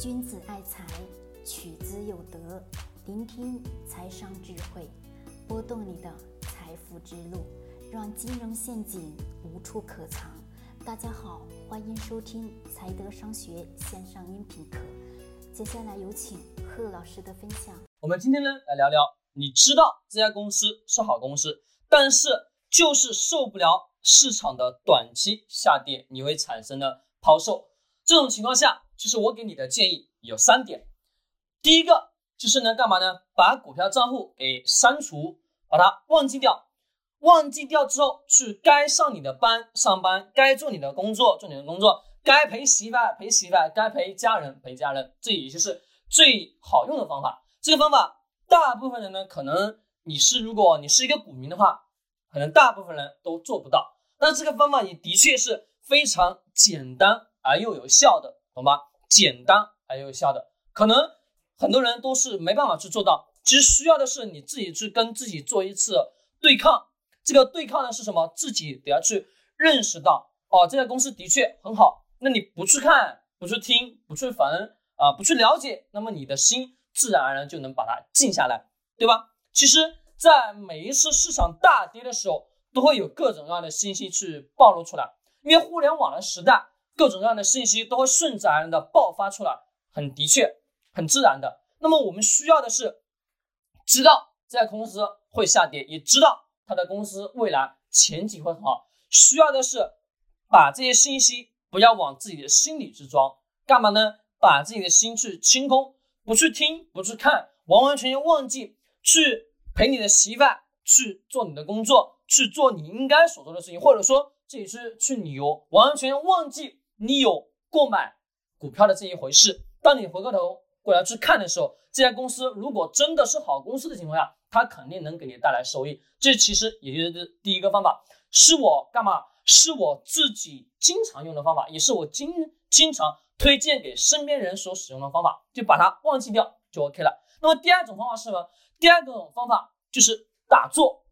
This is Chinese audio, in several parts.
君子爱财，取之有德。聆听财商智慧，拨动你的财富之路，让金融陷阱无处可藏。大家好，欢迎收听财德商学线上音频课。接下来有请贺老师的分享。我们今天呢来聊聊，你知道这家公司是好公司，但是就是受不了市场的短期下跌，你会产生的抛售。这种情况下，就是我给你的建议有三点。第一个就是呢，干嘛呢？把股票账户给删除，把它忘记掉。忘记掉之后，去该上你的班上班，该做你的工作做你的工作，该陪媳妇陪媳妇，该陪家人陪家人。这也就是最好用的方法。这个方法，大部分人呢，可能你是如果你是一个股民的话，可能大部分人都做不到。但这个方法也的确是非常简单而又有效的，懂吗？简单而又有效的，可能很多人都是没办法去做到。其实需要的是你自己去跟自己做一次对抗。这个对抗呢是什么？自己得要去认识到，哦，这家公司的确很好。那你不去看，不去听，不去闻啊，不去了解，那么你的心。自然而然就能把它静下来，对吧？其实，在每一次市场大跌的时候，都会有各种各样的信息去暴露出来。因为互联网的时代，各种各样的信息都会顺自然的爆发出来，很的确，很自然的。那么我们需要的是，知道这家公司会下跌，也知道它的公司未来前景会很好。需要的是，把这些信息不要往自己的心里去装，干嘛呢？把自己的心去清空。不去听，不去看，完完全全忘记去陪你的媳妇，去做你的工作，去做你应该所做的事情，或者说这也是去旅游，完完全全忘记你有购买股票的这一回事。当你回过头过来去看的时候，这家公司如果真的是好公司的情况下，它肯定能给你带来收益。这其实也就是第一个方法，是我干嘛？是我自己经常用的方法，也是我经经常。推荐给身边人所使用的方法，就把它忘记掉就 OK 了。那么第二种方法是什么？第二种方法就是打坐。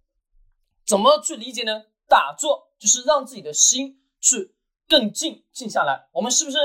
怎么去理解呢？打坐就是让自己的心去更静静下来。我们是不是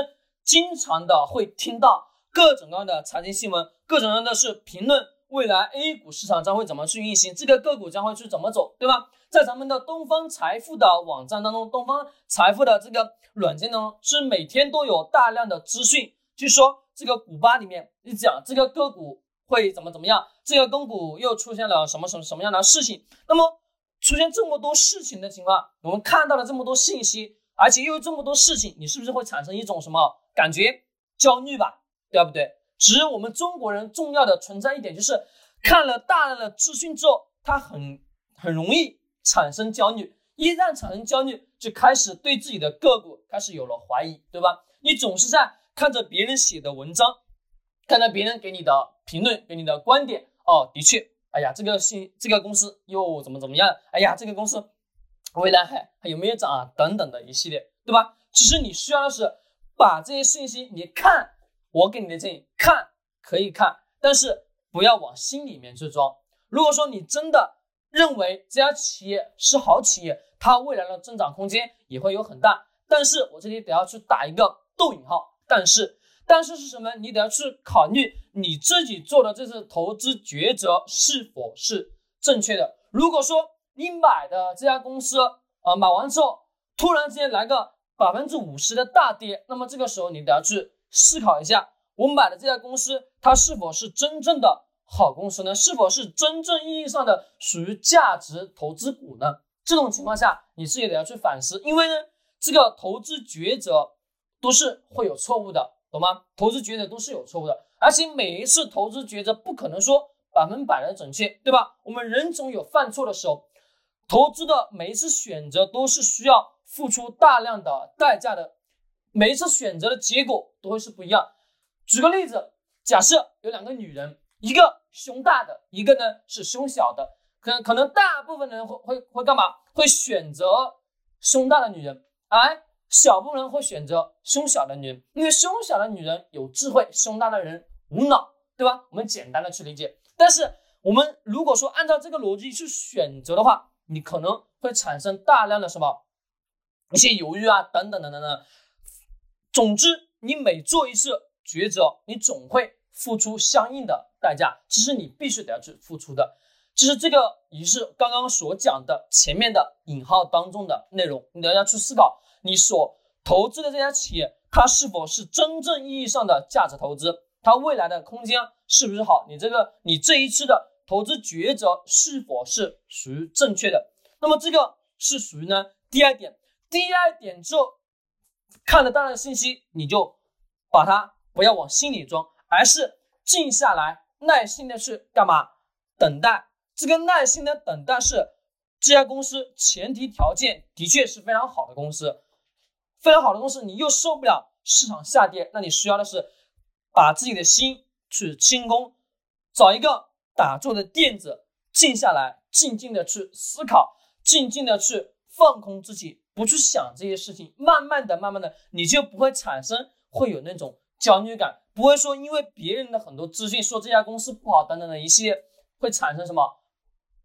经常的会听到各种各样的财经新闻，各种各样的是评论未来 A 股市场将会怎么去运行，这个个股将会去怎么走，对吧？在咱们的东方财富的网站当中，东方财富的这个软件当中，是每天都有大量的资讯，据说这个股吧里面你讲这个个股会怎么怎么样，这个公股又出现了什么什么什么样的事情。那么出现这么多事情的情况，我们看到了这么多信息，而且又有这么多事情，你是不是会产生一种什么感觉？焦虑吧，对不对？只是我们中国人重要的存在一点就是，看了大量的资讯之后，他很很容易。产生焦虑，一旦产生焦虑，就开始对自己的个股开始有了怀疑，对吧？你总是在看着别人写的文章，看着别人给你的评论，给你的观点，哦，的确，哎呀，这个信这个公司又怎么怎么样？哎呀，这个公司未来还还有没有涨啊？等等的一系列，对吧？其实你需要的是把这些信息，你看我给你的建议，看可以看，但是不要往心里面去装。如果说你真的。认为这家企业是好企业，它未来的增长空间也会有很大。但是我这里得要去打一个逗引号，但是，但是是什么？你得要去考虑你自己做的这次投资抉择是否是正确的。如果说你买的这家公司啊，买完之后突然之间来个百分之五十的大跌，那么这个时候你得要去思考一下，我买的这家公司它是否是真正的。好公司呢，是否是真正意义上的属于价值投资股呢？这种情况下，你自己得要去反思，因为呢，这个投资抉择都是会有错误的，懂吗？投资抉择都是有错误的，而且每一次投资抉择不可能说百分百的准确，对吧？我们人总有犯错的时候，投资的每一次选择都是需要付出大量的代价的，每一次选择的结果都会是不一样。举个例子，假设有两个女人。一个胸大的，一个呢是胸小的，可可能大部分人会会会干嘛？会选择胸大的女人，而小部分人会选择胸小的女人，因为胸小的女人有智慧，胸大的人无脑，对吧？我们简单的去理解。但是我们如果说按照这个逻辑去选择的话，你可能会产生大量的什么一些犹豫啊，等等等等等。总之，你每做一次。抉择，你总会付出相应的代价，这是你必须得要去付出的。其实这个也是刚刚所讲的前面的引号当中的内容，你要要去思考，你所投资的这家企业，它是否是真正意义上的价值投资，它未来的空间是不是好？你这个你这一次的投资抉择是否是属于正确的？那么这个是属于呢第二点，第二点之后看了大量的信息，你就把它不要往心里装，而是静下来，耐心的去干嘛？等待。这个耐心的等待是这家公司前提条件的确是非常好的公司，非常好的公司，你又受不了市场下跌，那你需要的是把自己的心去清空，找一个打坐的垫子，静下来，静静的去思考，静静的去放空自己，不去想这些事情，慢慢的、慢慢的，你就不会产生会有那种焦虑感，不会说因为别人的很多资讯说这家公司不好等等的一系列会产生什么。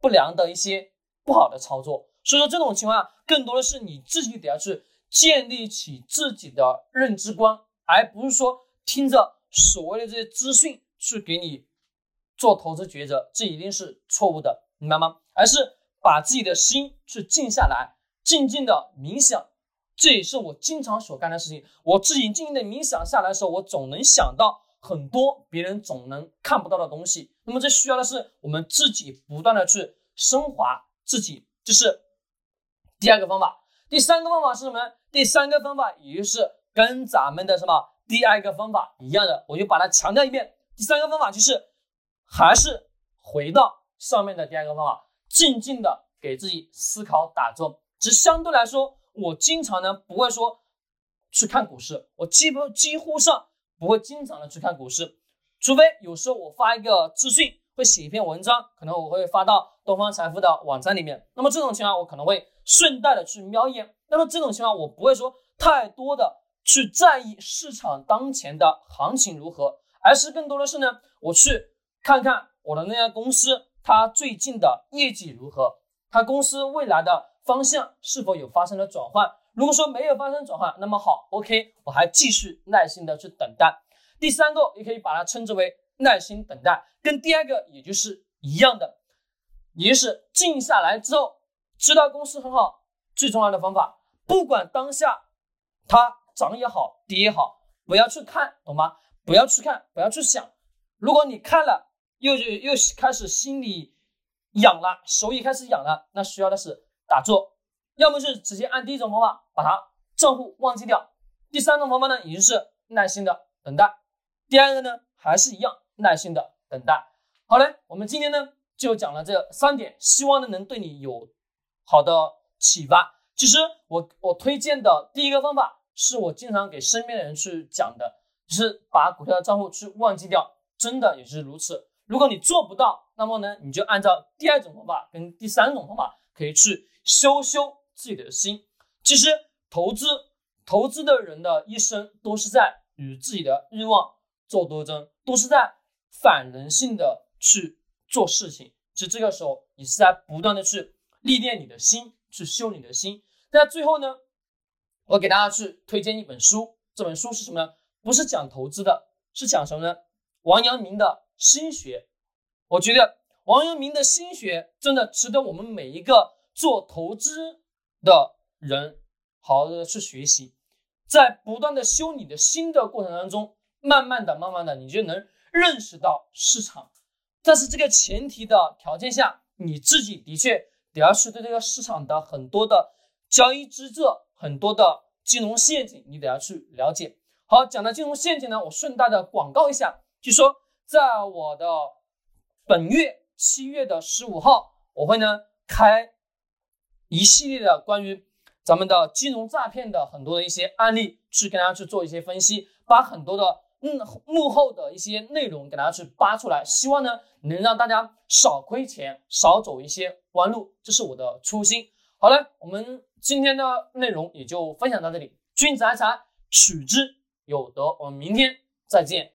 不良的一些不好的操作，所以说这种情况更多的是你自己得要去建立起自己的认知观，而不是说听着所谓的这些资讯去给你做投资抉择，这一定是错误的，明白吗？而是把自己的心去静下来，静静的冥想，这也是我经常所干的事情。我自己静静的冥想下来的时候，我总能想到。很多别人总能看不到的东西，那么这需要的是我们自己不断的去升华自己，这是第二个方法。第三个方法是什么呢？第三个方法也就是跟咱们的什么第二个方法一样的，我就把它强调一遍。第三个方法就是还是回到上面的第二个方法，静静的给自己思考打坐。只相对来说，我经常呢不会说去看股市，我基本几乎上。不会经常的去看股市，除非有时候我发一个资讯，会写一篇文章，可能我会发到东方财富的网站里面。那么这种情况，我可能会顺带的去瞄一眼。那么这种情况，我不会说太多的去在意市场当前的行情如何，而是更多的是呢，我去看看我的那家公司它最近的业绩如何，它公司未来的方向是否有发生了转换。如果说没有发生转换，那么好，OK，我还继续耐心的去等待。第三个也可以把它称之为耐心等待，跟第二个也就是一样的，也就是静下来之后，知道公司很好，最重要的方法，不管当下它涨也好，跌也好，不要去看，懂吗？不要去看，不要去想。如果你看了，又就又开始心里痒了，手也开始痒了，那需要的是打坐。要么是直接按第一种方法把它账户忘记掉，第三种方法呢，也就是耐心的等待。第二个呢，还是一样耐心的等待。好嘞，我们今天呢就讲了这三点，希望呢能对你有好的启发。其实我我推荐的第一个方法是我经常给身边的人去讲的，就是把股票的账户去忘记掉，真的也是如此。如果你做不到，那么呢你就按照第二种方法跟第三种方法可以去修修。自己的心，其实投资投资的人的一生都是在与自己的欲望做斗争，都是在反人性的去做事情。其实这个时候，你是在不断的去历练你的心，去修你的心。在最后呢，我给大家去推荐一本书，这本书是什么呢？不是讲投资的，是讲什么呢？王阳明的心学。我觉得王阳明的心学真的值得我们每一个做投资。的人，好好的去学习，在不断的修你的心的过程当中，慢慢的、慢慢的，你就能认识到市场。但是这个前提的条件下，你自己的确得要去对这个市场的很多的交易机制、很多的金融陷阱，你得要去了解。好，讲到金融陷阱呢，我顺带的广告一下，就说在我的本月七月的十五号，我会呢开。一系列的关于咱们的金融诈骗的很多的一些案例，去跟大家去做一些分析，把很多的嗯幕后的一些内容给大家去扒出来，希望呢能让大家少亏钱，少走一些弯路，这是我的初心。好了，我们今天的内容也就分享到这里，君子爱财，取之有德，我们明天再见。